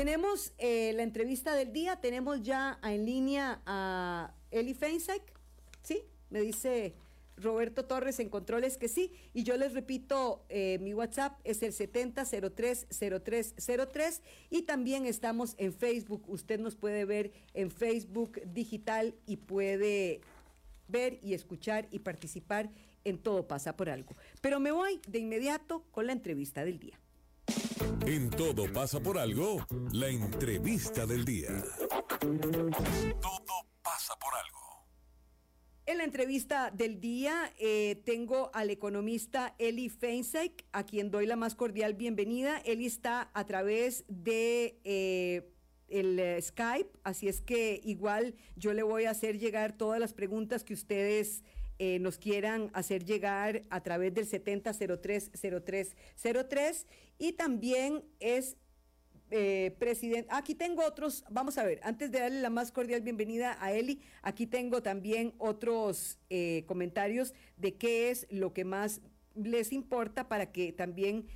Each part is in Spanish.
Tenemos eh, la entrevista del día, tenemos ya en línea a Eli Feinsack, ¿sí? Me dice Roberto Torres en controles que sí. Y yo les repito, eh, mi WhatsApp es el 70030303 y también estamos en Facebook. Usted nos puede ver en Facebook digital y puede ver y escuchar y participar en Todo pasa por algo. Pero me voy de inmediato con la entrevista del día. En Todo pasa por algo, la entrevista del día. Todo pasa por algo. En la entrevista del día eh, tengo al economista Eli Feinsack, a quien doy la más cordial bienvenida. Eli está a través de eh, el eh, Skype, así es que igual yo le voy a hacer llegar todas las preguntas que ustedes nos quieran hacer llegar a través del 70030303 y también es eh, presidente, aquí tengo otros, vamos a ver, antes de darle la más cordial bienvenida a Eli, aquí tengo también otros eh, comentarios de qué es lo que más les importa para que también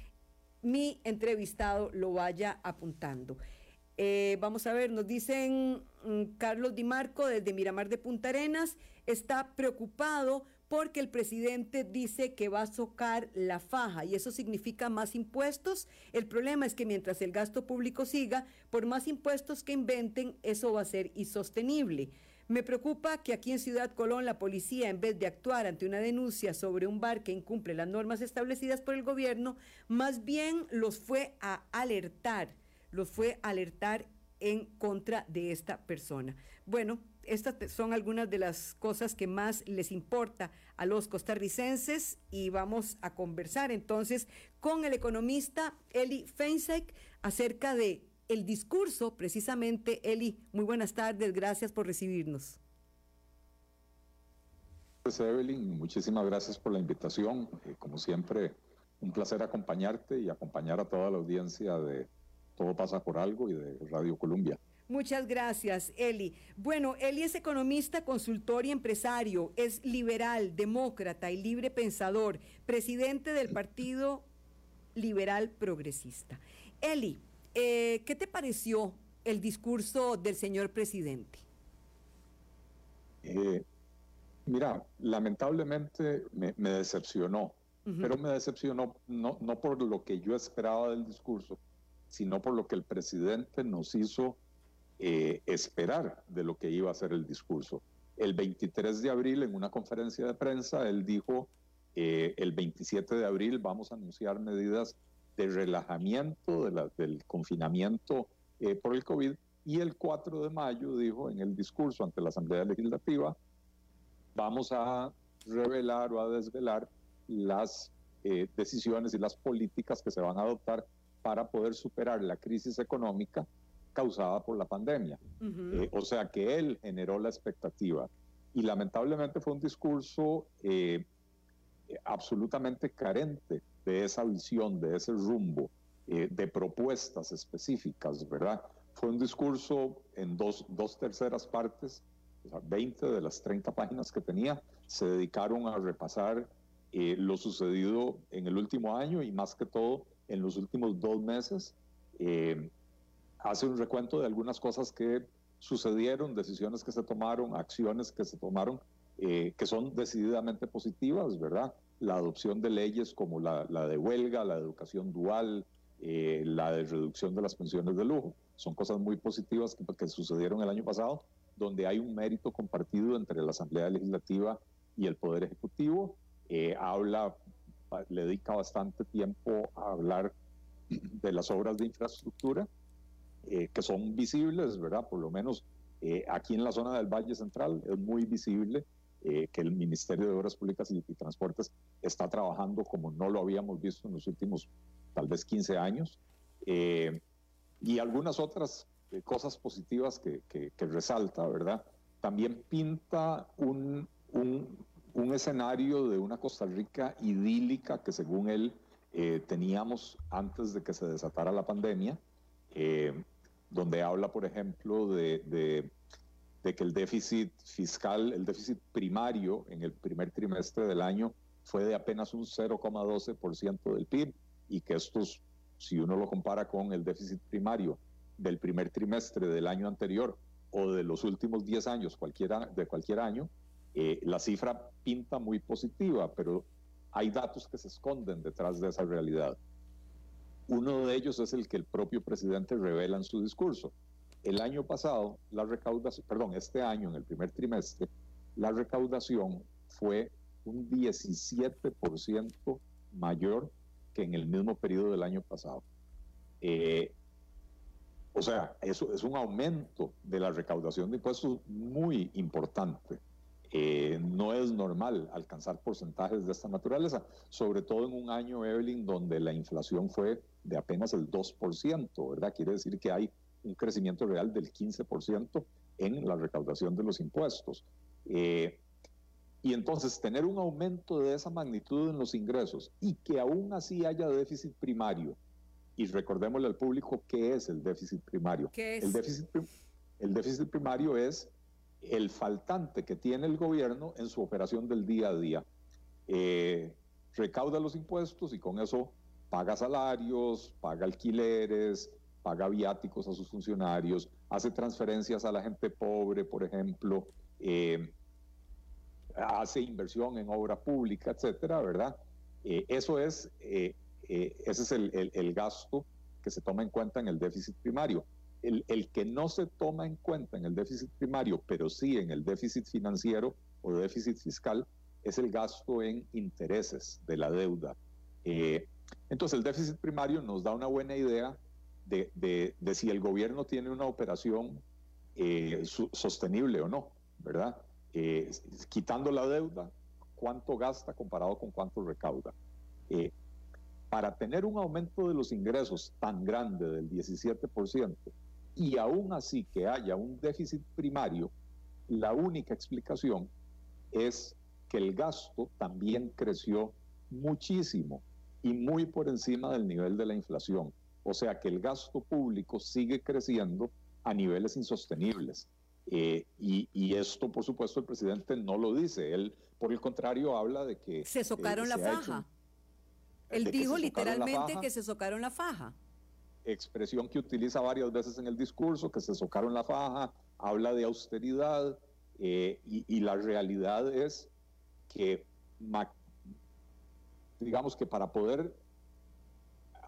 mi entrevistado lo vaya apuntando. Eh, vamos a ver, nos dicen mm, Carlos Di Marco desde Miramar de Punta Arenas, está preocupado porque el presidente dice que va a socar la faja y eso significa más impuestos. El problema es que mientras el gasto público siga, por más impuestos que inventen, eso va a ser insostenible. Me preocupa que aquí en Ciudad Colón la policía, en vez de actuar ante una denuncia sobre un bar que incumple las normas establecidas por el gobierno, más bien los fue a alertar, los fue alertar en contra de esta persona. Bueno, estas son algunas de las cosas que más les importa a los costarricenses y vamos a conversar entonces con el economista Eli Feinsack acerca de el discurso precisamente. Eli, muy buenas tardes, gracias por recibirnos. Pues Evelyn, muchísimas gracias por la invitación. Eh, como siempre, un placer acompañarte y acompañar a toda la audiencia de Todo pasa por algo y de Radio Colombia. Muchas gracias, Eli. Bueno, Eli es economista, consultor y empresario, es liberal, demócrata y libre pensador, presidente del Partido Liberal Progresista. Eli, eh, ¿qué te pareció el discurso del señor presidente? Eh, mira, lamentablemente me, decepcionó, pero me decepcionó no, no por lo que yo esperaba del discurso, sino por lo que el presidente nos hizo eh, esperar de lo que iba a ser el discurso. El 23 de abril, en una conferencia de prensa, él dijo, eh, el 27 de abril vamos a anunciar medidas de relajamiento del confinamiento eh, por el COVID, y el 4 de mayo dijo en el discurso ante la Asamblea Legislativa, vamos a revelar o a desvelar las decisiones y las políticas que se van a adoptar para poder superar la crisis económica causada por la pandemia. Eh, o sea que él generó la expectativa. Y lamentablemente fue un discurso eh, absolutamente carente de esa visión, de ese rumbo, eh, de propuestas específicas, ¿verdad? Fue un discurso en dos, dos terceras partes, o sea, 20 de las 30 páginas que tenía, se dedicaron a repasar lo sucedido en el último año y más que todo en los últimos dos meses hace un recuento de algunas cosas que sucedieron, decisiones que se tomaron, acciones que se tomaron, eh, que son decididamente positivas, ¿verdad? La adopción de leyes como la, de huelga, la de educación dual, eh, la de reducción de las pensiones de lujo. Son cosas muy positivas que, sucedieron el año pasado, donde hay un mérito compartido entre la Asamblea Legislativa y el Poder Ejecutivo. Eh, habla, le dedica bastante tiempo a hablar de las obras de infraestructura, eh, que son visibles, ¿verdad? Por lo menos eh, aquí en la zona del Valle Central es muy visible eh, que el Ministerio de Obras Públicas y, Transportes está trabajando como no lo habíamos visto en los últimos tal vez 15 años. y algunas otras cosas positivas que, que, resalta, ¿verdad? También pinta un, un, un, escenario de una Costa Rica idílica que según él teníamos antes de que se desatara la pandemia. Eh, donde habla, por ejemplo, de, que el déficit fiscal, el déficit primario en el primer trimestre del año fue de apenas un 0,12% del PIB y que estos, si uno lo compara con el déficit primario del primer trimestre del año anterior o de los últimos 10 años cualquiera, de cualquier año, eh, la cifra pinta muy positiva, pero hay datos que se esconden detrás de esa realidad. Uno de ellos es el que el propio presidente revela en su discurso. El año pasado, la recaudación, perdón, este año, en el primer trimestre, la recaudación fue un 17% mayor que en el mismo periodo del año pasado. Eh, o sea, eso es un aumento de la recaudación de impuestos muy importante. Eh, no es normal alcanzar porcentajes de esta naturaleza, sobre todo en un año, Evelyn, donde la inflación fue de apenas el 2%, ¿verdad? Quiere decir que hay un crecimiento real del 15% en la recaudación de los impuestos. Eh, y entonces tener un aumento de esa magnitud en los ingresos y que aún así haya déficit primario, y recordémosle al público qué es el déficit primario. El, déficit, el déficit primario es el faltante que tiene el gobierno en su operación del día a día. Eh, recauda los impuestos y con eso paga salarios, paga alquileres, paga viáticos a sus funcionarios, hace transferencias a la gente pobre, por ejemplo, eh, hace inversión en obra pública, etcétera, ¿verdad? Eh, eso es, ese es el, gasto que se toma en cuenta en el déficit primario. El, que no se toma en cuenta en el déficit primario, pero sí en el déficit financiero o déficit fiscal, es el gasto en intereses de la deuda. entonces, el déficit primario nos da una buena idea de, si el gobierno tiene una operación eh, sostenible o no, ¿verdad? Eh, quitando la deuda, cuánto gasta comparado con cuánto recauda. Eh, para tener un aumento de los ingresos tan grande del 17% y aún así que haya un déficit primario, la única explicación es que el gasto también creció muchísimo y muy por encima del nivel de la inflación. O sea que el gasto público sigue creciendo a niveles insostenibles. Eh, y, esto, por supuesto, el presidente no lo dice. Él, por el contrario, habla de que... Se socaron la faja. Él dijo literalmente que se socaron la faja. Expresión que utiliza varias veces en el discurso, que se socaron la faja, habla de austeridad, eh, y, la realidad es que, digamos que para poder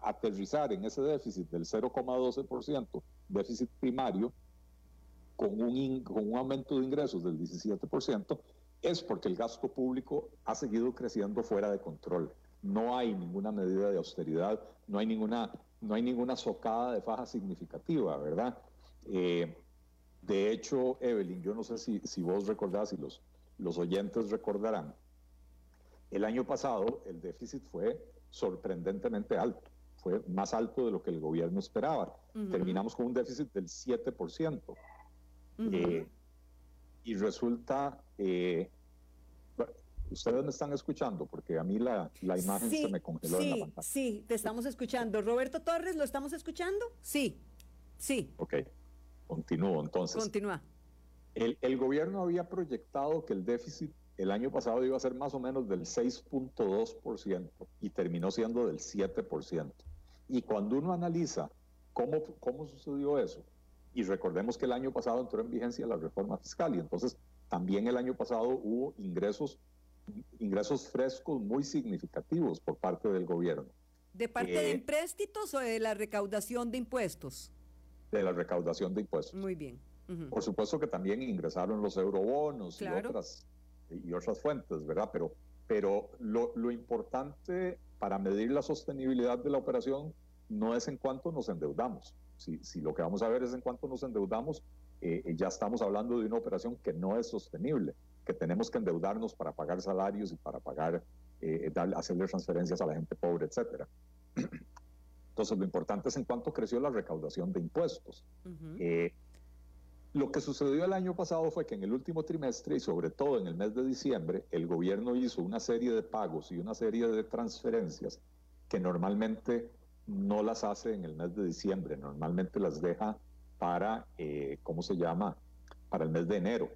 aterrizar en ese déficit del 0,12%, déficit primario, con un, con un aumento de ingresos del 17%, es porque el gasto público ha seguido creciendo fuera de control. No hay ninguna medida de austeridad, no hay ninguna, no hay ninguna socada de faja significativa, ¿verdad? Eh, de hecho, Evelyn, yo no sé si, si vos recordás y los, los oyentes recordarán, el año pasado el déficit fue sorprendentemente alto fue más alto de lo que el gobierno esperaba. Terminamos con un déficit del 7%. Eh, y resulta, eh, ustedes me están escuchando porque a mí la, la imagen se me congeló en la pantalla. Sí, te estamos escuchando. Roberto Torres, ¿lo estamos escuchando? Sí, sí. Ok, continúo entonces. Continúa. El, el gobierno había proyectado que el déficit el año pasado iba a ser más o menos del 6.2% y terminó siendo del 7%. Y cuando uno analiza cómo, cómo sucedió eso, y recordemos que el año pasado entró en vigencia la reforma fiscal y entonces también el año pasado hubo ingresos, ingresos frescos muy significativos por parte del gobierno. ¿De parte de eh, empréstitos o de la recaudación de impuestos? De la recaudación de impuestos. Muy bien. Por supuesto que también ingresaron los eurobonos y, otras, y otras fuentes, ¿verdad? Pero, pero lo, lo importante para medir la sostenibilidad de la operación no es en cuánto nos endeudamos. Si, si lo que vamos a ver es en cuánto nos endeudamos, eh, ya estamos hablando de una operación que no es sostenible, que tenemos que endeudarnos para pagar salarios y para pagar, eh, dar, hacerle transferencias a la gente pobre, etcétera. Entonces, lo importante es en cuánto creció la recaudación de impuestos. Lo que sucedió el año pasado fue que en el último trimestre y sobre todo en el mes de diciembre, el gobierno hizo una serie de pagos y una serie de transferencias que normalmente no las hace en el mes de diciembre, normalmente las deja para, eh, ¿cómo se llama?, para el mes de enero.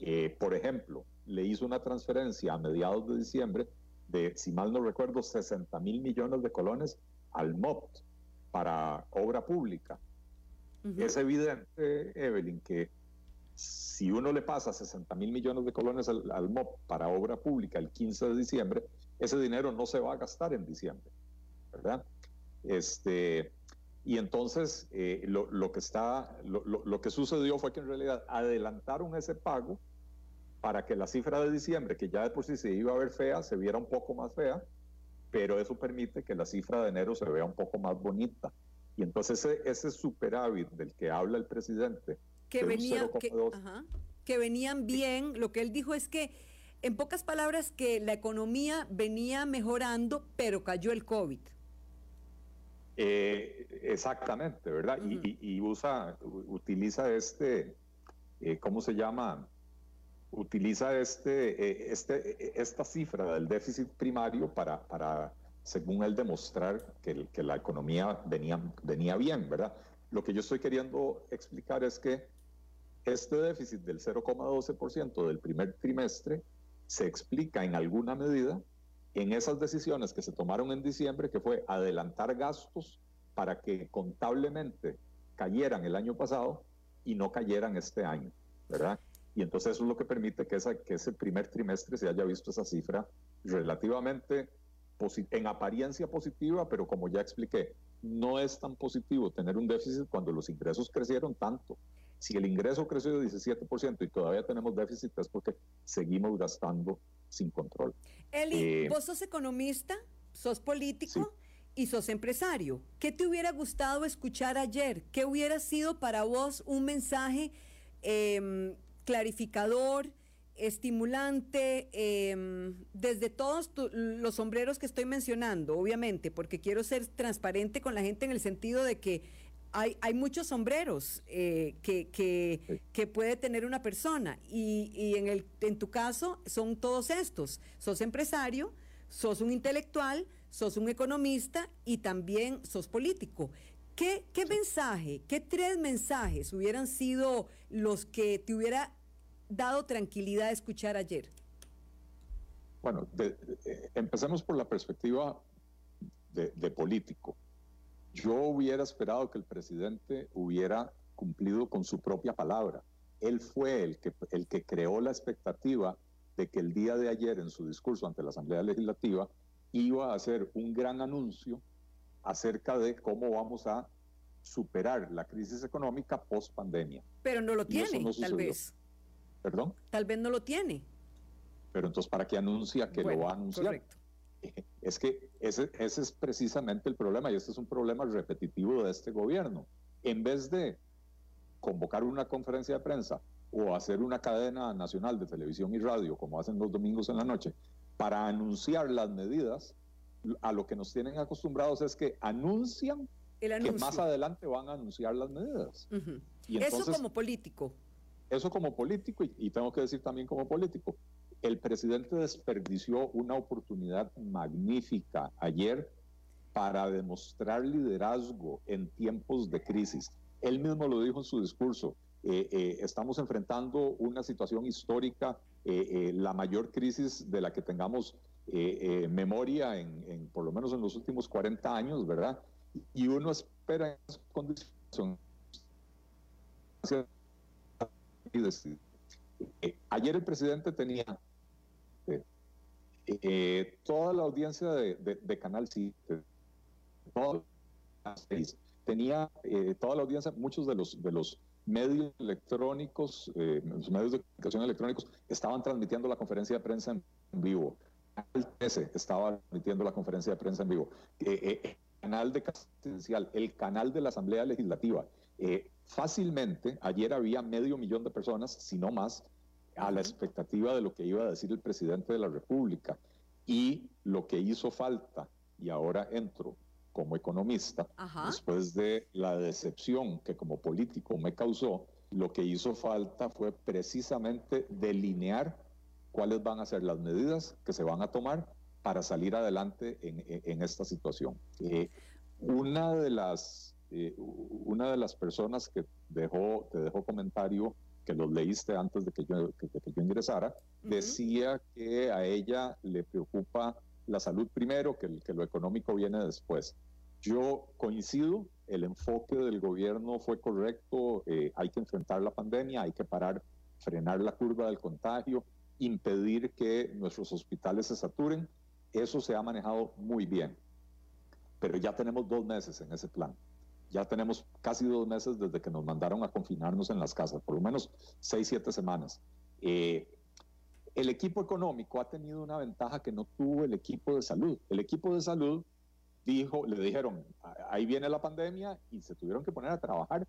Eh, por ejemplo, le hizo una transferencia a mediados de diciembre de, si mal no recuerdo, 60 mil millones de colones al MOPT para obra pública Es evidente, Evelyn, que si uno le pasa 60 mil millones de colones al, al, MOP para obra pública el 15 de diciembre, ese dinero no se va a gastar en diciembre, ¿verdad? Este, y entonces eh, lo, lo, que está, lo, lo, que sucedió fue que en realidad adelantaron ese pago para que la cifra de diciembre, que ya de por sí se iba a ver fea, se viera un poco más fea, pero eso permite que la cifra de enero se vea un poco más bonita. Y entonces ese, ese superávit del que habla el presidente, que, venía, que, ajá, que venían bien, lo que él dijo es que, en pocas palabras, que la economía venía mejorando, pero cayó el COVID. Eh, exactamente, ¿verdad? Uh -huh. y, y, usa, utiliza este, eh, ¿cómo se llama? Utiliza este, eh, este, esta cifra del déficit primario para, para según él, demostrar que, que la economía venía, venía bien, ¿verdad? Lo que yo estoy queriendo explicar es que este déficit del 0,12% del primer trimestre se explica en alguna medida en esas decisiones que se tomaron en diciembre, que fue adelantar gastos para que contablemente cayeran el año pasado y no cayeran este año, ¿verdad? Y entonces eso es lo que permite que, esa, que ese primer trimestre se haya visto esa cifra relativamente en apariencia positiva, pero como ya expliqué, no es tan positivo tener un déficit cuando los ingresos crecieron tanto. Si el ingreso creció de 17% y todavía tenemos déficit es porque seguimos gastando sin control. Eli, eh, vos sos economista, sos político sí. y sos empresario. ¿Qué te hubiera gustado escuchar ayer? ¿Qué hubiera sido para vos un mensaje eh, clarificador, estimulante, eh, desde todos tu, los sombreros que estoy mencionando, obviamente, porque quiero ser transparente con la gente en el sentido de que hay, hay muchos sombreros eh, que, que, sí. que, puede tener una persona y, y, en, el, en tu caso son todos estos. Sos empresario, sos un intelectual, sos un economista y también sos político. ¿Qué, qué mensaje, qué tres mensajes hubieran sido los que te hubiera dado tranquilidad escuchar ayer? Bueno, de, de, empecemos por la perspectiva de, de, político. Yo hubiera esperado que el presidente hubiera cumplido con su propia palabra. Él fue el que, el que creó la expectativa de que el día de ayer en su discurso ante la Asamblea Legislativa iba a hacer un gran anuncio acerca de cómo vamos a superar la crisis económica post pandemia. Pero no lo tiene, no tal vez. ¿Perdón? Tal vez no lo tiene. Pero entonces, ¿para qué anuncia que bueno, lo va a anunciar? Correcto. Es que ese, ese, es precisamente el problema y este es un problema repetitivo de este gobierno. En vez de convocar una conferencia de prensa o hacer una cadena nacional de televisión y radio, como hacen los domingos en la noche, para anunciar las medidas, a lo que nos tienen acostumbrados es que anuncian que más adelante van a anunciar las medidas. Uh -huh. y entonces, Eso como político eso como político, y, y, tengo que decir también como político, el presidente desperdició una oportunidad magnífica ayer para demostrar liderazgo en tiempos de crisis. Él mismo lo dijo en su discurso, eh, eh, estamos enfrentando una situación histórica, eh, la mayor crisis de la que tengamos memoria en, por lo menos en los últimos 40 años, ¿verdad? Y uno espera en esas condiciones ayer el presidente tenía eh, toda la audiencia de, de, de Canal 7, tenía eh, toda la audiencia, muchos de los, de los medios electrónicos, los medios de comunicación electrónicos estaban transmitiendo la conferencia de prensa en vivo. El 13 estaba transmitiendo la conferencia de prensa en vivo. el canal de presidencial, el canal de la Asamblea Legislativa, eh, fácilmente, ayer había medio millón de personas, si no más, a la expectativa de lo que iba a decir el presidente de la República. Y lo que hizo falta, y ahora entro como economista, Ajá. después de la decepción que como político me causó, lo que hizo falta fue precisamente delinear cuáles van a ser las medidas que se van a tomar para salir adelante en, en, en esta situación. Eh, una de las eh, una de las personas que dejó, te dejó comentario, que los leíste antes de que yo, que, que yo ingresara, uh -huh. decía que a ella le preocupa la salud primero, que, que lo económico viene después. Yo coincido el enfoque del gobierno fue correcto, eh, hay que enfrentar la pandemia, hay que parar, frenar la curva del contagio, impedir que nuestros hospitales se saturen, eso se ha manejado muy bien. Pero ya tenemos dos meses en ese plan. Ya tenemos casi dos meses desde que nos mandaron a confinarnos en las casas, por lo menos seis, siete semanas. Eh, el equipo económico ha tenido una ventaja que no tuvo el equipo de salud. El equipo de salud dijo, le dijeron, ahí viene la pandemia y se tuvieron que poner a trabajar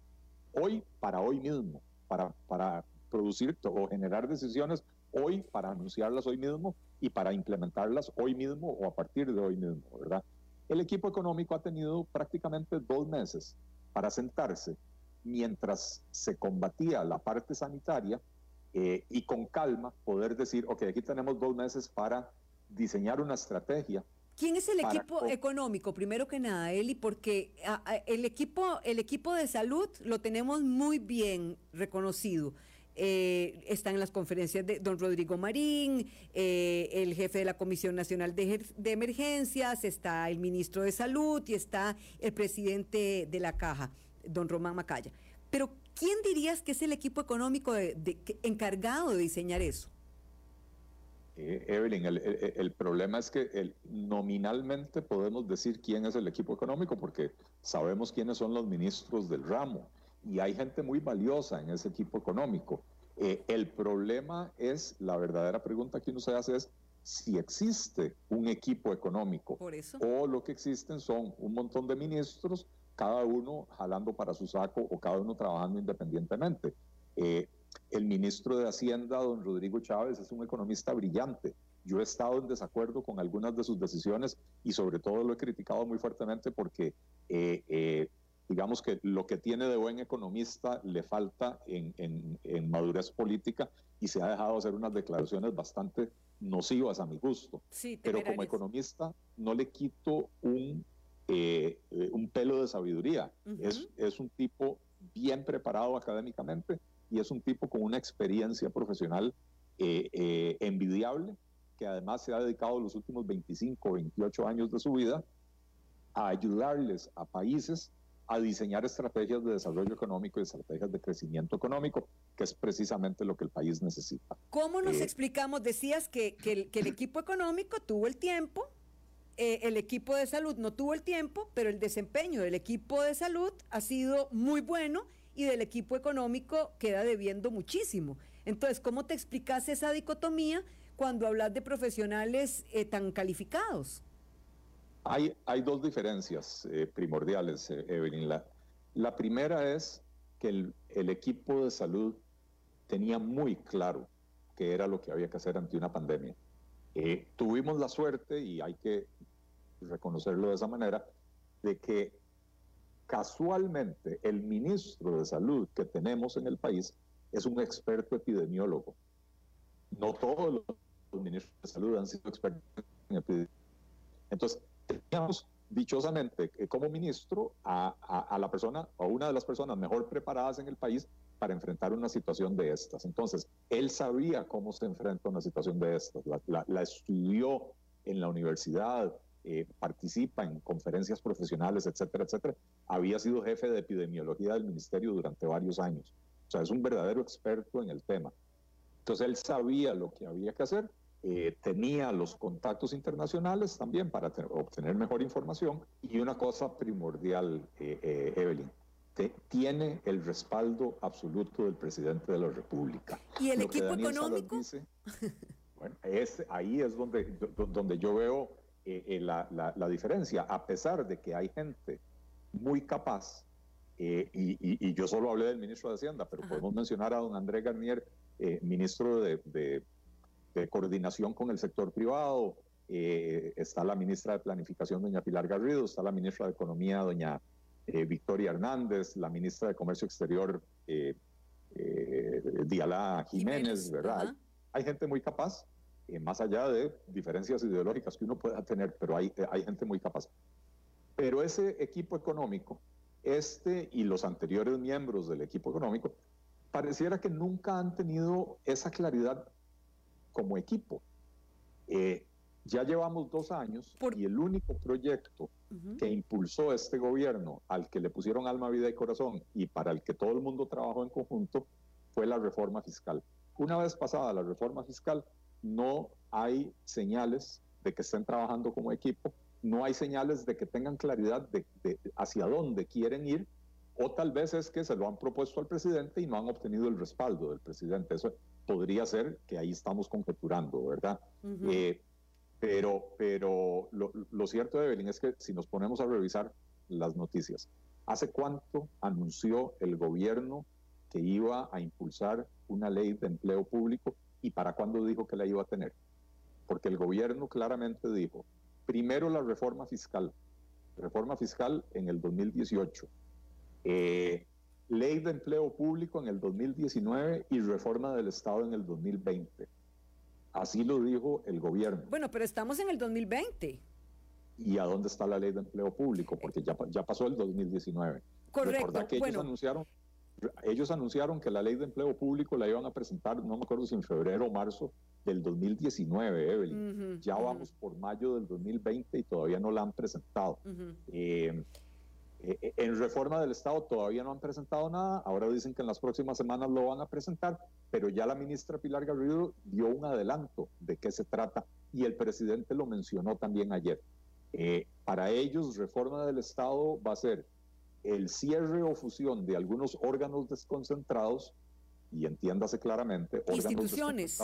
hoy para hoy mismo, para, para producir o generar decisiones hoy, para anunciarlas hoy mismo y para implementarlas hoy mismo o a partir de hoy mismo, ¿verdad? El equipo económico ha tenido prácticamente dos meses para sentarse mientras se combatía la parte sanitaria eh, y con calma poder decir, ok, aquí tenemos dos meses para diseñar una estrategia ¿Quién es el equipo económico? Primero que nada, Eli, porque el, equipo, el equipo de salud lo tenemos muy bien reconocido. Eh, está en las conferencias de don Rodrigo Marín, eh, el jefe de la Comisión Nacional de, Emergencias, está el ministro de Salud y está el presidente de la Caja, don Román Macaya. Pero, ¿quién dirías que es el equipo económico encargado de diseñar eso? Eh, Evelyn, el, problema es que el, nominalmente podemos decir quién es el equipo económico porque sabemos quiénes son los ministros del ramo y hay gente muy valiosa en ese equipo económico. Eh, el problema es, la verdadera pregunta que uno se hace es si existe un equipo económico o lo que existen son un montón de ministros, cada uno jalando para su saco o cada uno trabajando independientemente. Eh, el ministro de Hacienda, don Rodrigo Chávez, es un economista brillante. Yo he estado en desacuerdo con algunas de sus decisiones y sobre todo lo he criticado muy fuertemente porque eh, eh, digamos que lo que tiene de buen economista le falta en, madurez política y se ha dejado hacer unas declaraciones bastante nocivas a mi gusto. Pero como economista no le quito un, eh, un pelo de sabiduría. es, es un tipo bien preparado académicamente y es un tipo con una experiencia profesional eh, eh, envidiable, que además se ha dedicado los últimos 25, 28 años de su vida a ayudarles a países a diseñar estrategias de desarrollo económico y estrategias de crecimiento económico, que es precisamente lo que el país necesita. ¿Cómo nos eh, explicamos? Decías que, que, el, equipo económico tuvo el tiempo, el equipo de salud no tuvo el tiempo, pero el desempeño del equipo de salud ha sido muy bueno y del equipo económico queda debiendo muchísimo. Entonces, ¿cómo te explicas esa dicotomía cuando hablas de profesionales eh, tan calificados? Hay, hay dos diferencias eh, primordiales, eh, Evelyn. La, la, primera es que el, el, equipo de salud tenía muy claro qué era lo que había que hacer ante una pandemia. tuvimos la suerte, y hay que reconocerlo de esa manera, de que Casualmente, el ministro de Salud que tenemos en el país es un experto epidemiólogo. No todos los ministros de Salud han sido expertos en epidemiología. Entonces, teníamos dichosamente eh, como ministro a, la persona o una de las personas mejor preparadas en el país para enfrentar una situación de estas. Entonces, él sabía cómo se enfrenta una situación de estas, la estudió en la universidad, eh, participa en conferencias profesionales, etcétera, etcétera, había sido jefe de epidemiología del ministerio durante varios años. O sea, es un verdadero experto en el tema. Entonces él sabía lo que había que hacer, eh, tenía los contactos internacionales también para obtener mejor información y una cosa primordial, eh, Evelyn, tiene el respaldo absoluto del presidente de la República. ¿Y el equipo económico? bueno, es, ahí es donde, donde yo veo eh, eh, la, la, diferencia, a pesar de que hay gente muy capaz, eh, y, yo solo hablé del ministro de Hacienda, pero podemos mencionar a don Andrés Garnier, ministro de, de, coordinación con el sector privado, está la ministra de Planificación, doña Pilar Garrido, está la ministra de Economía, doña Victoria Hernández, la ministra de Comercio Exterior, Diala Jiménez, ¿verdad? hay gente muy capaz eh, más allá de diferencias ideológicas que uno pueda tener, pero hay, hay gente muy capaz. Pero ese equipo económico, este y los anteriores miembros del equipo económico, pareciera que nunca han tenido esa claridad como equipo. Eh, ya llevamos dos años y el único proyecto que impulsó este gobierno, al que le pusieron alma, vida y corazón y para el que todo el mundo trabajó en conjunto, fue la reforma fiscal. Una vez pasada la reforma fiscal, no hay señales de que estén trabajando como equipo, no hay señales de que tengan claridad de, hacia dónde quieren ir, o tal vez es que se lo han propuesto al presidente y no han obtenido el respaldo del presidente. Eso podría ser que ahí estamos conjeturando, ¿verdad? Eh, pero pero lo, lo cierto, Evelyn, es que si nos ponemos a revisar las noticias, ¿hace cuánto anunció el gobierno que iba a impulsar una ley de empleo público y para cuándo dijo que la iba a tener? Porque el gobierno claramente dijo, primero la reforma fiscal, reforma fiscal en el 2018, eh, ley de empleo público en el 2019 y reforma del Estado en el 2020. Así lo dijo el gobierno. Bueno, pero estamos en el 2020. ¿Y a dónde está la ley de empleo público? Porque ya, ya pasó el 2019. Correcto. que ellos anunciaron ellos anunciaron que la ley de empleo público la iban a presentar, no me acuerdo si en febrero o marzo del 2019, Evelyn. ya vamos por mayo del 2020 y todavía no la han presentado. Eh, eh, en reforma del Estado todavía no han presentado nada, ahora dicen que en las próximas semanas lo van a presentar, pero ya la ministra Pilar Garrido dio un adelanto de qué se trata y el presidente lo mencionó también ayer. Eh, para ellos, reforma del Estado va a ser el cierre o fusión de algunos órganos desconcentrados, y entiéndase claramente, órganos instituciones.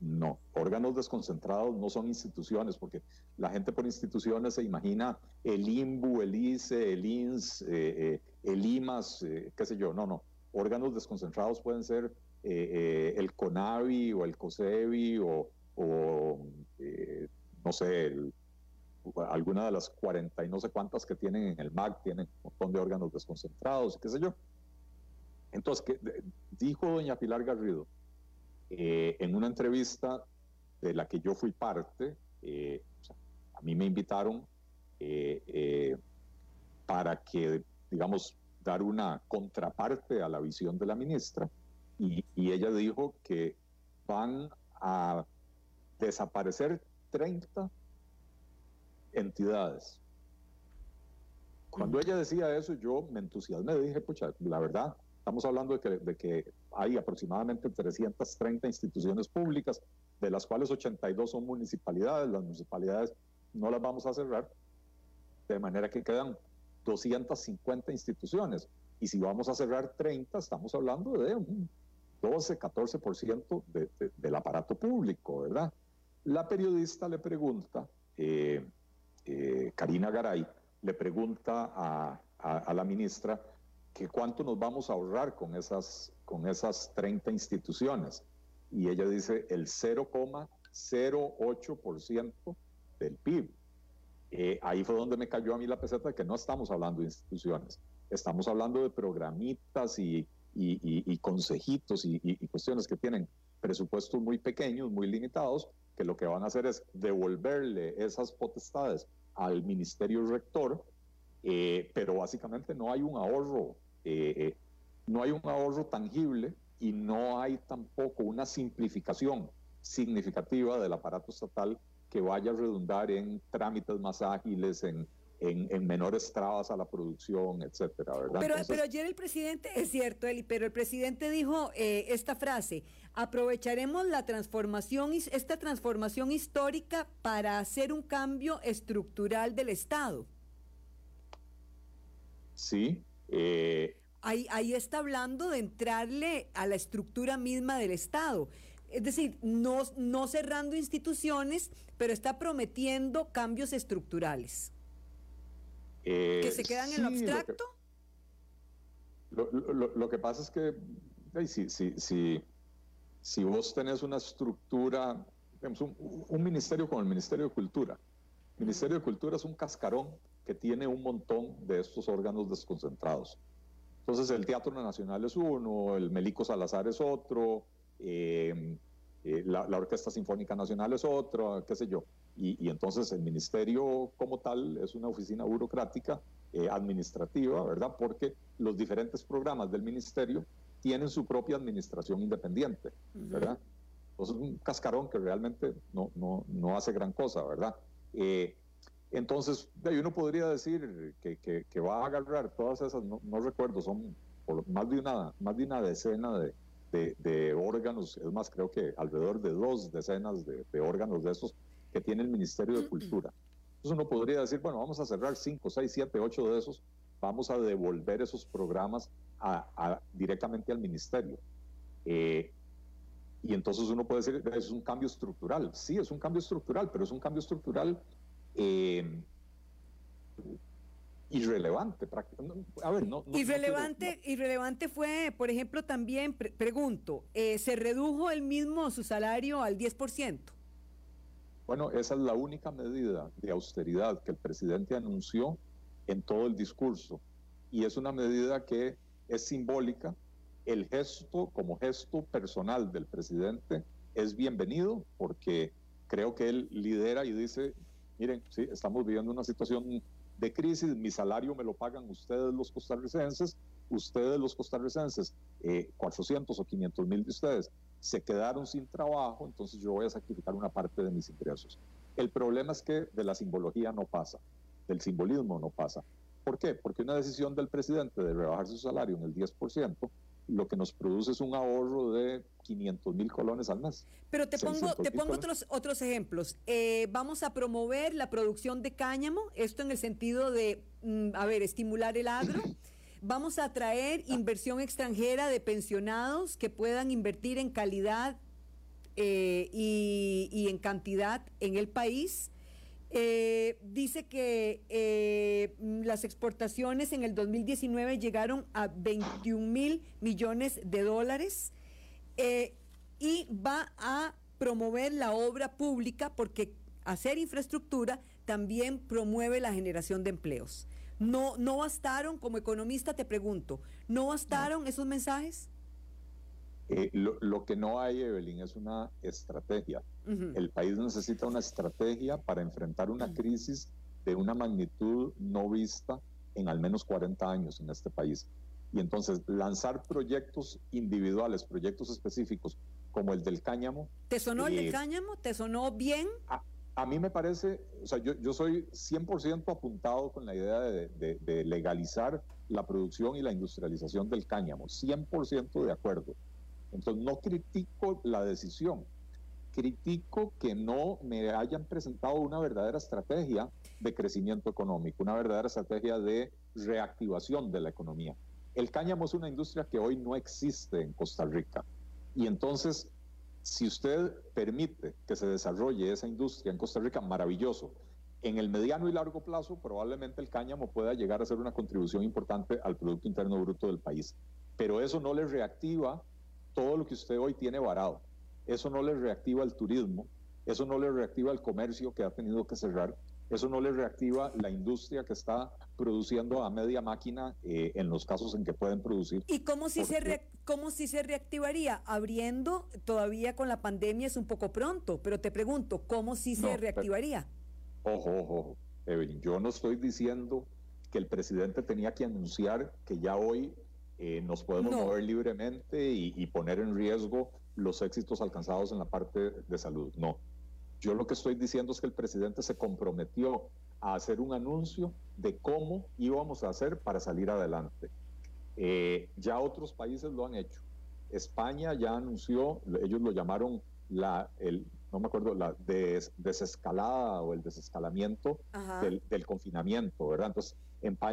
No, órganos desconcentrados no son instituciones, porque la gente por instituciones se imagina el IMBU, el ICE, el INS, eh, eh, el IMAS, eh, qué sé yo. No, no. Órganos desconcentrados pueden ser el CONAVI o el COSEBI o, no sé, alguna de las 40 y no sé cuántas que tienen en el MAC tienen un montón de órganos desconcentrados, qué sé yo. Entonces, ¿qué, dijo doña Pilar Garrido eh, en una entrevista de la que yo fui parte, eh, a mí me invitaron eh, para que, digamos, dar una contraparte a la visión de la ministra y, y ella dijo que van a desaparecer 30 entidades. Cuando ella decía eso, yo me entusiasmé, dije, pucha, la verdad, estamos hablando de que, de que hay aproximadamente 330 instituciones públicas, de las cuales 82 son municipalidades, las municipalidades no las vamos a cerrar, de manera que quedan 250 instituciones. Y si vamos a cerrar 30, estamos hablando de un 12, 14% de, del aparato público, ¿verdad? La periodista le pregunta, eh, eh, Karina Garay, le pregunta a, la ministra que cuánto nos vamos a ahorrar con esas, con esas 30 instituciones. Y ella dice el 0,08% del PIB. Eh, ahí fue donde me cayó a mí la peseta que no estamos hablando de instituciones, estamos hablando de programitas y, y, consejitos y, cuestiones que tienen presupuestos muy pequeños, muy limitados, que lo que van a hacer es devolverle esas potestades al ministerio rector, eh, pero básicamente no hay un ahorro, eh, eh, no hay un ahorro tangible y no hay tampoco una simplificación significativa del aparato estatal que vaya a redundar en trámites más ágiles, en en, menores trabas a la producción, etcétera, ¿verdad? Pero, pero ayer el presidente, es cierto, Eli, pero el presidente dijo eh, esta frase, aprovecharemos la transformación, esta transformación histórica para hacer un cambio estructural del Estado. Sí. Eh, ahí, ahí está hablando de entrarle a la estructura misma del Estado. Es decir, no, no cerrando instituciones, pero está prometiendo cambios estructurales. ¿Que se quedan en lo abstracto? Lo que, pasa es que si, si, si, vos tenés una estructura, un, un, ministerio como el Ministerio de Cultura, Ministerio de Cultura es un cascarón que tiene un montón de estos órganos desconcentrados. Entonces el Teatro Nacional es uno, el Melico Salazar es otro, eh, eh, la, Orquesta Sinfónica Nacional es otro, qué sé yo. Y, entonces el ministerio como tal es una oficina burocrática eh, administrativa, ¿verdad? Porque los diferentes programas del ministerio tienen su propia administración independiente, ¿verdad? Entonces es un cascarón que realmente no, no, no hace gran cosa, ¿verdad? Eh, Entonces, uno podría decir que, que, va a agarrar todas esas, no, recuerdo, son más, de una, más de una decena de, de, órganos, es más, creo que alrededor de dos decenas de, órganos de esos que tiene el Ministerio de Cultura. Entonces uno podría decir, bueno, vamos a cerrar cinco, seis, siete, ocho de esos, vamos a devolver esos programas a, directamente al Ministerio. Eh, y entonces uno puede decir, es un cambio estructural. Sí, es un cambio estructural, pero es un cambio estructural eh, irrelevante. A ver, no, irrelevante, irrelevante fue, por ejemplo, también, pregunto, eh, ¿se redujo el mismo su salario al 10%? Bueno, esa es la única medida de austeridad que el presidente anunció en todo el discurso. Y es una medida que es simbólica. El gesto, como gesto personal del presidente, es bienvenido porque creo que él lidera y dice, miren, sí, estamos viviendo una situación de crisis, mi salario me lo pagan ustedes los costarricenses, ustedes los costarricenses, 400 eh, o 500 mil de ustedes, se quedaron sin trabajo, entonces yo voy a sacrificar una parte de mis ingresos. El problema es que de la simbología no pasa, del simbolismo no pasa. ¿Por qué? Porque una decisión del presidente de rebajar su salario en el 10% lo que nos produce es un ahorro de 500 mil colones al mes. Pero te pongo, te pongo otros, otros ejemplos. Eh, vamos a promover la producción de cáñamo, esto en el sentido de, mm, a ver, estimular el agro. Vamos a atraer inversión extranjera de pensionados que puedan invertir en calidad eh, y, y en cantidad en el país. Eh, dice que eh, las exportaciones en el 2019 llegaron a 21 mil millones de dólares eh, y va a promover la obra pública porque hacer infraestructura también promueve la generación de empleos. No, no bastaron, como economista te pregunto, ¿no bastaron esos mensajes? Eh, lo, que no hay, Evelyn, es una estrategia. El país necesita una estrategia para enfrentar una crisis de una magnitud no vista en al menos 40 años en este país. Y entonces lanzar proyectos individuales, proyectos específicos, como el del cáñamo. ¿Te sonó el del eh, cáñamo? ¿Te sonó bien? A, mí me parece, o sea, yo, yo soy 100% apuntado con la idea de, de legalizar la producción y la industrialización del cáñamo, 100% de acuerdo. Entonces, no critico la decisión, critico que no me hayan presentado una verdadera estrategia de crecimiento económico, una verdadera estrategia de reactivación de la economía. El cáñamo es una industria que hoy no existe en Costa Rica. Y entonces, si usted permite que se desarrolle esa industria en Costa Rica, maravilloso. En el mediano y largo plazo, probablemente el cáñamo pueda llegar a ser una contribución importante al Producto Interno Bruto del país. Pero eso no le reactiva todo lo que usted hoy tiene varado. Eso no le reactiva el turismo, eso no le reactiva el comercio que ha tenido que cerrar, eso no le reactiva la industria que está produciendo a media máquina eh, en los casos en que pueden producir. ¿Y cómo si, se cómo si se reactivaría? Abriendo todavía con la pandemia es un poco pronto, pero te pregunto, ¿cómo si se reactivaría? ojo, ojo, ojo, Evelyn, yo no estoy diciendo que el presidente tenía que anunciar que ya hoy eh, nos podemos mover libremente y, poner en riesgo los éxitos alcanzados en la parte de salud. No. Yo lo que estoy diciendo es que el presidente se comprometió a hacer un anuncio de cómo íbamos a hacer para salir adelante. Eh, ya otros países lo han hecho. España ya anunció, ellos lo llamaron la, el, no me acuerdo, la desescalada o el desescalamiento del, del, confinamiento, ¿verdad? Entonces,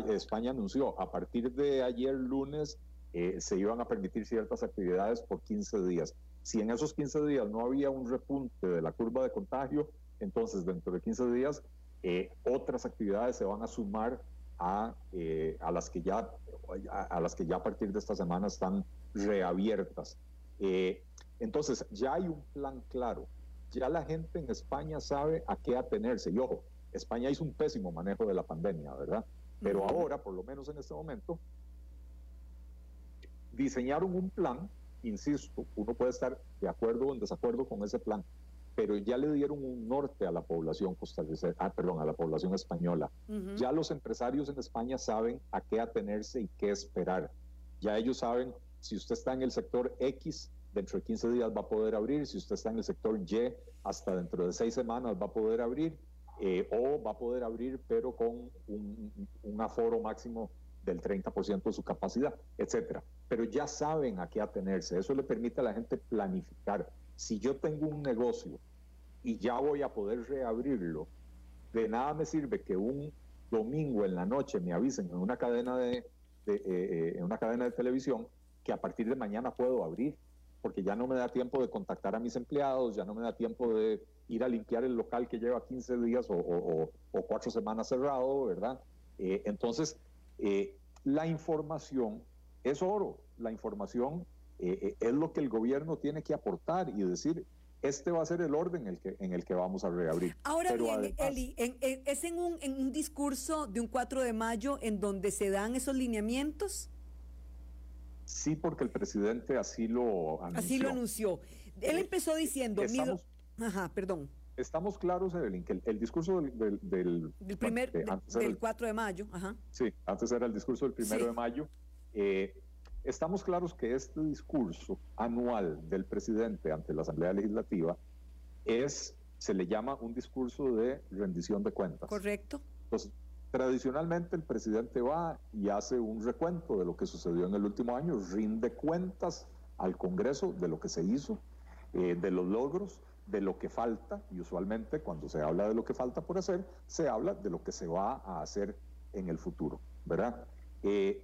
España anunció a partir de ayer lunes eh, se iban a permitir ciertas actividades por 15 días. Si en esos 15 días no había un repunte de la curva de contagio, entonces dentro de 15 días eh, otras actividades se van a sumar a, eh, a, las que ya, a, las que ya a partir de esta semana están reabiertas. entonces ya hay un plan claro. Ya la gente en España sabe a qué atenerse. Y ojo, España hizo un pésimo manejo de la pandemia, ¿verdad? Pero ahora, por lo menos en este momento, diseñaron un plan, insisto, uno puede estar de acuerdo o en desacuerdo con ese plan, pero ya le dieron un norte a la población costarricense, ah, perdón, a la población española. Ya los empresarios en España saben a qué atenerse y qué esperar. Ya ellos saben, si usted está en el sector X, dentro de 15 días va a poder abrir, si usted está en el sector Y, hasta dentro de 6 semanas va a poder abrir, eh, o va a poder abrir pero con un, aforo máximo del 30% de su capacidad, etcétera. Pero ya saben a qué atenerse. Eso le permite a la gente planificar. Si yo tengo un negocio y ya voy a poder reabrirlo, de nada me sirve que un domingo en la noche me avisen en una cadena de, eh, en una cadena de televisión que a partir de mañana puedo abrir porque ya no me da tiempo de contactar a mis empleados, ya no me da tiempo de ir a limpiar el local que lleva 15 días o, cuatro semanas cerrado, ¿verdad? Eh, entonces, eh, la información es oro, la información eh, es lo que el gobierno tiene que aportar y decir, este va a ser el orden en el que, en el que vamos a reabrir. Ahora bien, Eli, ¿es en un, en un discurso de un 4 de mayo en donde se dan esos lineamientos? Sí, porque el presidente así lo anunció. Así lo anunció. Él empezó diciendo... Estamos, Ajá, perdón. Estamos claros, Evelyn, que el, discurso del... del, primer, del 4 de mayo, ajá. Sí, antes era el discurso del primero de mayo. Eh, estamos claros que este discurso anual del presidente ante la Asamblea Legislativa es, se le llama un discurso de rendición de cuentas. Correcto. Entonces, Tradicionalmente el presidente va y hace un recuento de lo que sucedió en el último año, rinde cuentas al Congreso de lo que se hizo, eh, de los logros, de lo que falta, y usualmente cuando se habla de lo que falta por hacer, se habla de lo que se va a hacer en el futuro, ¿verdad? Eh,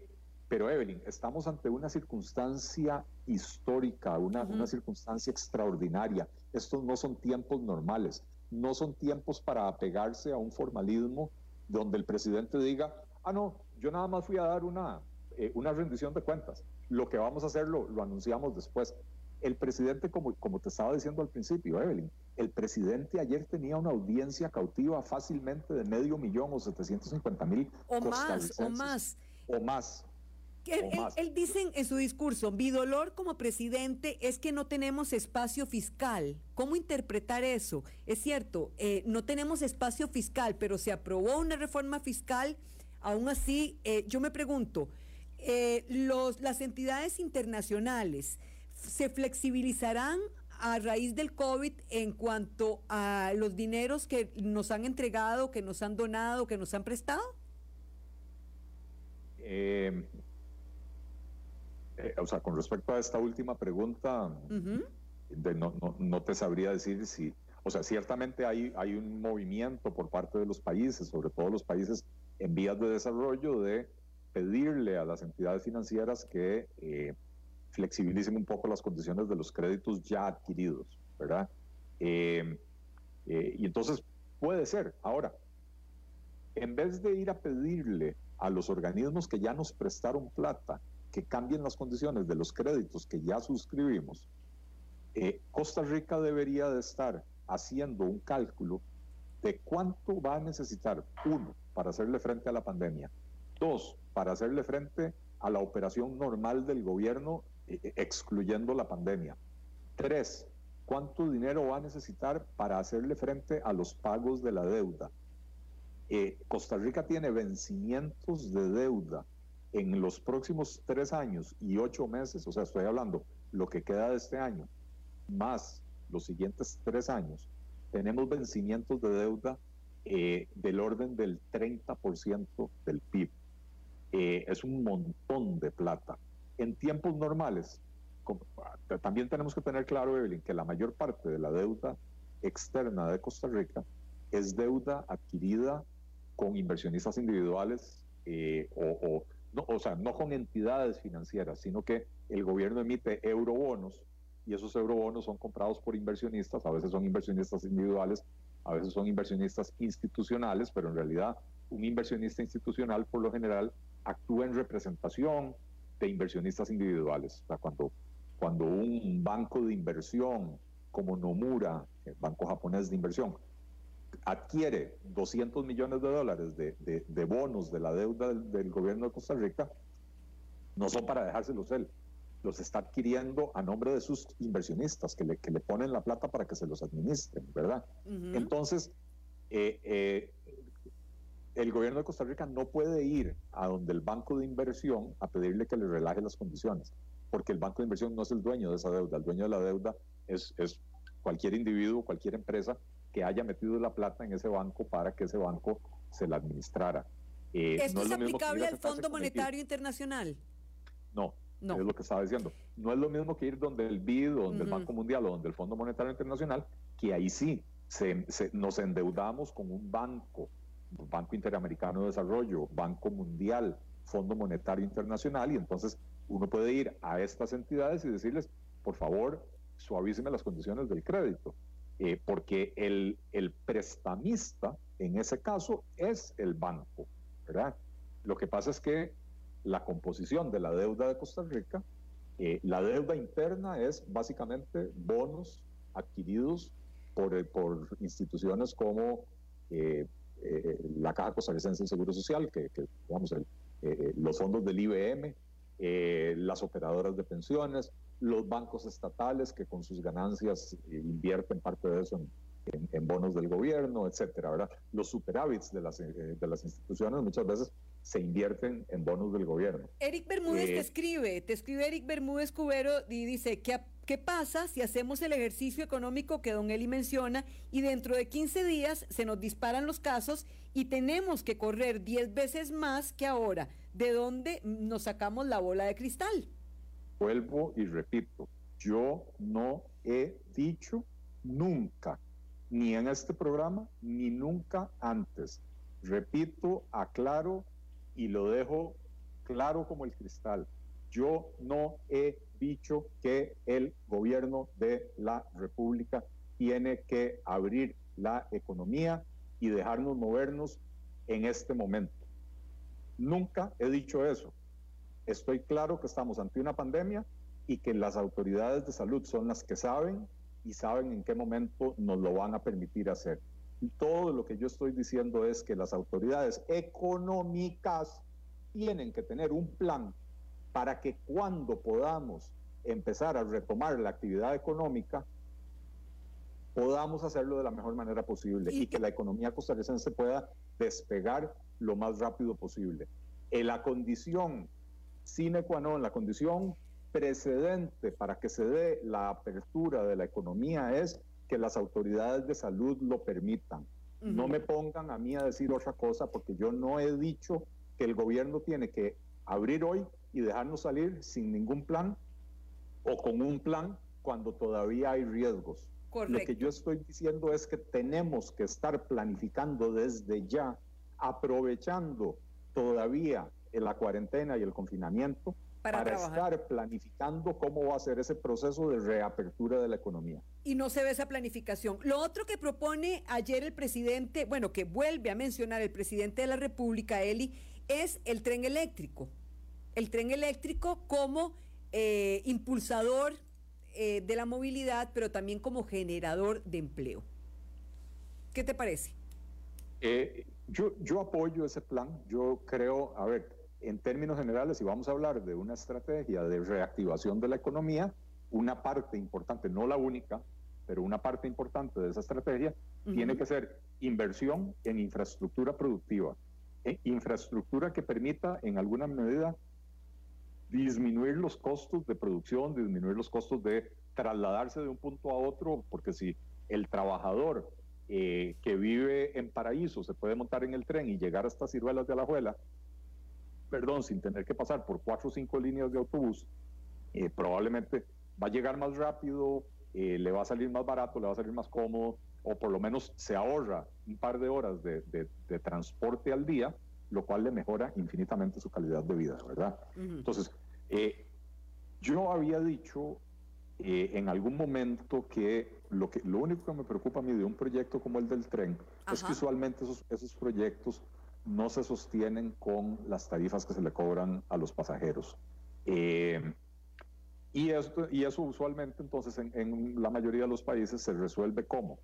pero Evelyn, estamos ante una circunstancia histórica, una, una circunstancia extraordinaria. Estos no son tiempos normales, no son tiempos para apegarse a un formalismo donde el presidente diga, ah, no, yo nada más fui a dar una, eh, una rendición de cuentas, lo que vamos a hacer lo, anunciamos después. El presidente, como, como te estaba diciendo al principio, Evelyn, el presidente ayer tenía una audiencia cautiva fácilmente de medio millón o 750 mil. O más, o más. O más. Él, dice en su discurso, mi dolor como presidente es que no tenemos espacio fiscal. ¿Cómo interpretar eso? Es cierto, eh, no tenemos espacio fiscal, pero se aprobó una reforma fiscal. Aún así, eh, yo me pregunto, eh, los, las entidades internacionales se flexibilizarán a raíz del COVID en cuanto a los dineros que nos han entregado, que nos han donado, que nos han prestado? Eh, eh, o sea, con respecto a esta última pregunta, no, te sabría decir si, o sea, ciertamente hay, hay un movimiento por parte de los países, sobre todo los países en vías de desarrollo, de pedirle a las entidades financieras que eh, flexibilicen un poco las condiciones de los créditos ya adquiridos, ¿verdad? Eh, y entonces puede ser. Ahora, en vez de ir a pedirle a los organismos que ya nos prestaron plata, que cambien las condiciones de los créditos que ya suscribimos, eh, Costa Rica debería de estar haciendo un cálculo de cuánto va a necesitar, uno, para hacerle frente a la pandemia, dos, para hacerle frente a la operación normal del gobierno, eh, eh, excluyendo la pandemia, tres, cuánto dinero va a necesitar para hacerle frente a los pagos de la deuda. Costa Rica tiene vencimientos de deuda en los próximos tres años y ocho meses, o sea, estoy hablando lo que queda de este año, más los siguientes tres años, tenemos vencimientos de deuda eh, del orden del 30% del PIB. Eh, es un montón de plata. En tiempos normales, también tenemos que tener claro, Evelyn, que la mayor parte de la deuda externa de Costa Rica es deuda adquirida con inversionistas individuales eh, o no, o sea, no con entidades financieras, sino que el gobierno emite eurobonos y esos eurobonos son comprados por inversionistas, a veces son inversionistas individuales, a veces son inversionistas institucionales, pero en realidad un inversionista institucional por lo general actúa en representación de inversionistas individuales. O sea, cuando, cuando un banco de inversión como Nomura, el banco japonés de inversión, adquiere 200 millones de dólares de, bonos de la deuda del, gobierno de Costa Rica, no son para dejárselos él, los está adquiriendo a nombre de sus inversionistas que le, que le ponen la plata para que se los administren, ¿verdad? Entonces, eh, eh, el gobierno de Costa Rica no puede ir a donde el banco de inversión a pedirle que le relaje las condiciones, porque el banco de inversión no es el dueño de esa deuda, el dueño de la deuda es, es cualquier individuo, cualquier empresa que haya metido la plata en ese banco para que ese banco se la administrara. Eh, ¿Esto es, aplicable al Fondo Monetario Internacional? No, no, es lo que estaba diciendo. No es lo mismo que ir donde el BID, o donde el Banco Mundial o donde el Fondo Monetario Internacional, que ahí sí nos endeudamos con un banco, Banco Interamericano de Desarrollo, Banco Mundial, Fondo Monetario Internacional, y entonces uno puede ir a estas entidades y decirles, por favor, suavíceme las condiciones del crédito, eh, porque el, el prestamista en ese caso es el banco, ¿verdad? Lo que pasa es que la composición de la deuda de Costa Rica, eh, la deuda interna es básicamente bonos adquiridos por, eh, por instituciones como la Caja Costarricense de Seguro Social, que, que digamos, los fondos del IBM, las operadoras de pensiones, los bancos estatales que con sus ganancias eh, invierten parte de eso en, bonos del gobierno, etcétera, ¿verdad? Los superávits de las, eh, de las instituciones muchas veces se invierten en bonos del gobierno. Eric Bermúdez te eh, escribe, te escribe Eric Bermúdez Cubero y dice, ¿qué, ¿qué pasa si hacemos el ejercicio económico que don Eli menciona y dentro de 15 días se nos disparan los casos y tenemos que correr 10 veces más que ahora? ¿De dónde nos sacamos la bola de cristal? Vuelvo y repito, yo no he dicho nunca, ni en este programa, ni nunca antes. Repito, aclaro y lo dejo claro como el cristal. Yo no he dicho que el gobierno de la República tiene que abrir la economía y dejarnos movernos en este momento. Nunca he dicho eso. Estoy claro que estamos ante una pandemia y que las autoridades de salud son las que saben y saben en qué momento nos lo van a permitir hacer. Y todo lo que yo estoy diciendo es que las autoridades económicas tienen que tener un plan para que cuando podamos empezar a retomar la actividad económica, podamos hacerlo de la mejor manera posible y, que la economía costarricense pueda despegar lo más rápido posible. En la condición sine qua non, la condición precedente para que se dé la apertura de la economía es que las autoridades de salud lo permitan. No me pongan a mí a decir otra cosa porque yo no he dicho que el gobierno tiene que abrir hoy y dejarnos salir sin ningún plan o con un plan cuando todavía hay riesgos. Lo que yo estoy diciendo es que tenemos que estar planificando desde ya, aprovechando todavía la cuarentena y el confinamiento para, estar planificando cómo va a ser ese proceso de reapertura de la economía. Y no se ve esa planificación. Lo otro que propone ayer el presidente, bueno, que vuelve a mencionar el presidente de la República, Eli, es el tren eléctrico. El tren eléctrico como eh, impulsador eh, de la movilidad, pero también como generador de empleo. ¿Qué te parece? Eh, yo, yo apoyo ese plan. Yo creo, a ver, en términos generales, si vamos a hablar de una estrategia de reactivación de la economía, una parte importante, no la única, pero una parte importante de esa estrategia tiene que ser inversión en infraestructura productiva, e infraestructura que permita en alguna medida disminuir los costos de producción, disminuir los costos de trasladarse de un punto a otro, porque si el trabajador eh, que vive en Paraíso se puede montar en el tren y llegar hasta Ciruelas de Alajuela, perdón, sin tener que pasar por cuatro o cinco líneas de autobús, eh, probablemente va a llegar más rápido, eh, le va a salir más barato, le va a salir más cómodo, o por lo menos se ahorra un par de horas de, transporte al día, lo cual le mejora infinitamente su calidad de vida, ¿verdad? Entonces, eh, yo había dicho en algún momento que lo, que lo único que me preocupa a mí de un proyecto como el del tren es que usualmente esos, esos proyectos no se sostienen con las tarifas que se le cobran a los pasajeros. Eh, y, esto, y eso usualmente entonces en, la mayoría de los países se resuelve como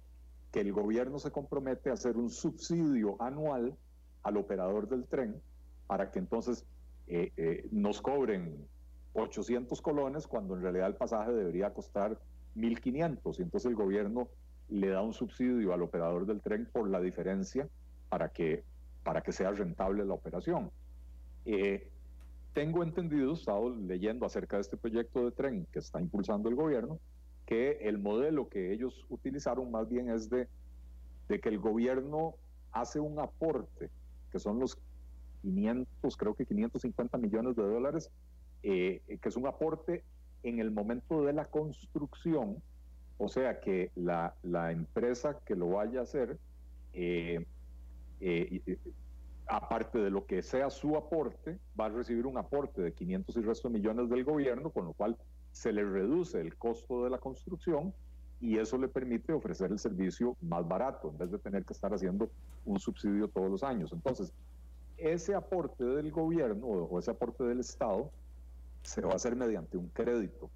que el gobierno se compromete a hacer un subsidio anual al operador del tren para que entonces eh, eh, nos cobren 800 colones cuando en realidad el pasaje debería costar 1.500 y entonces el gobierno le da un subsidio al operador del tren por la diferencia para que para que sea rentable la operación. Eh, tengo entendido, he estado leyendo acerca de este proyecto de tren que está impulsando el gobierno, que el modelo que ellos utilizaron más bien es de de que el gobierno hace un aporte, que son los 500, creo que 550 millones de dólares, eh, que es un aporte en el momento de la construcción, o sea que la, la empresa que lo vaya a hacer, eh, eh, aparte de lo que sea su aporte, va a recibir un aporte de 500 y resto millones del gobierno, con lo cual se le reduce el costo de la construcción y eso le permite ofrecer el servicio más barato en vez de tener que estar haciendo un subsidio todos los años. Entonces, ese aporte del gobierno o ese aporte del Estado se va a hacer mediante un crédito.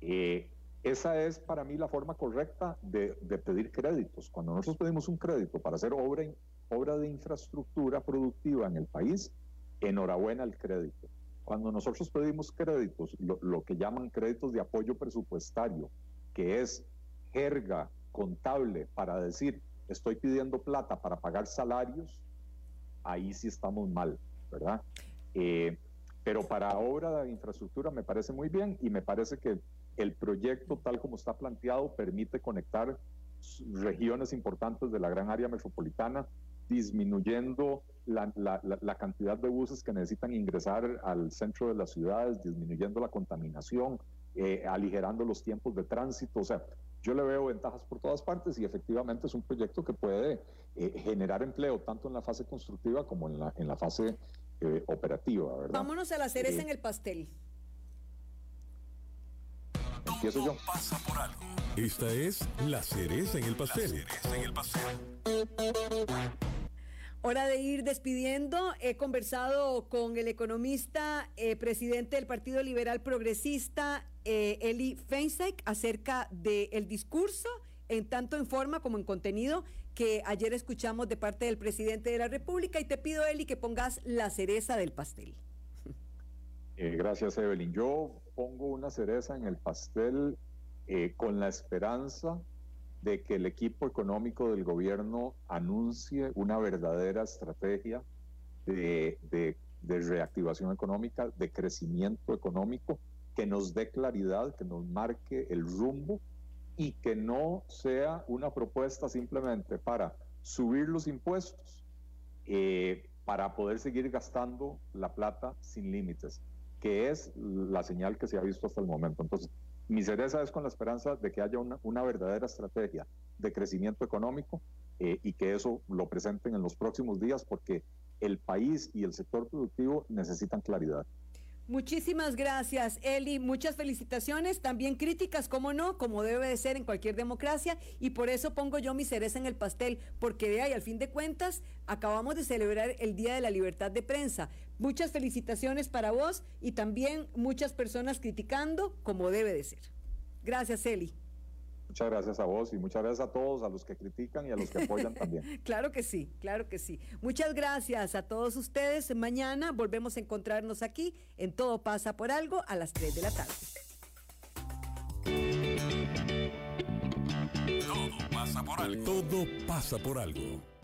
Eh, esa es para mí la forma correcta de, pedir créditos. Cuando nosotros pedimos un crédito para hacer obra, obra de infraestructura productiva en el país, enhorabuena el crédito. Cuando nosotros pedimos créditos, lo, lo que llaman créditos de apoyo presupuestario, que es jerga contable para decir estoy pidiendo plata para pagar salarios, ahí sí estamos mal, ¿verdad? Eh, pero para obra de infraestructura me parece muy bien y me parece que el proyecto tal como está planteado permite conectar regiones importantes de la gran área metropolitana, disminuyendo la, cantidad de buses que necesitan ingresar al centro de las ciudades, disminuyendo la contaminación, eh, aligerando los tiempos de tránsito. O sea, yo le veo ventajas por todas partes y efectivamente es un proyecto que puede eh, generar empleo tanto en la fase constructiva como en la, en la fase eh, operativa, ¿verdad? Vámonos a la cereza eh, en el pastel. Empiezo yo. Pasa por algo. Esta es la cereza en el pastel. La cereza en el pastel. Hora de ir despidiendo. He conversado con el economista, presidente del Partido Liberal Progresista, eh, Eli Feinstein acerca del discurso, en tanto en forma como en contenido, que ayer escuchamos de parte del presidente de la República. Y te pido, Eli, que pongas la cereza del pastel. Eh, gracias, Evelyn. Yo pongo una cereza en el pastel eh, con la esperanza de que el equipo económico del gobierno anuncie una verdadera estrategia de, de reactivación económica, de crecimiento económico que nos dé claridad, que nos marque el rumbo y que no sea una propuesta simplemente para subir los impuestos eh, para poder seguir gastando la plata sin límites, que es la señal que se ha visto hasta el momento. Entonces, mi cereza es con la esperanza de que haya una, verdadera estrategia de crecimiento económico eh, y que eso lo presenten en los próximos días porque el país y el sector productivo necesitan claridad. Muchísimas gracias, Eli. Muchas felicitaciones. También críticas, como no, como debe de ser en cualquier democracia. Y por eso pongo yo mi cereza en el pastel, porque de ahí, al fin de cuentas, acabamos de celebrar el Día de la Libertad de Prensa. Muchas felicitaciones para vos y también muchas personas criticando, como debe de ser. Gracias, Eli. Muchas gracias a vos y muchas gracias a todos, a los que critican y a los que apoyan también. claro que sí, claro que sí. Muchas gracias a todos ustedes. Mañana volvemos a encontrarnos aquí en Todo pasa por algo a las 3 de la tarde. Todo pasa por algo. Todo pasa por algo.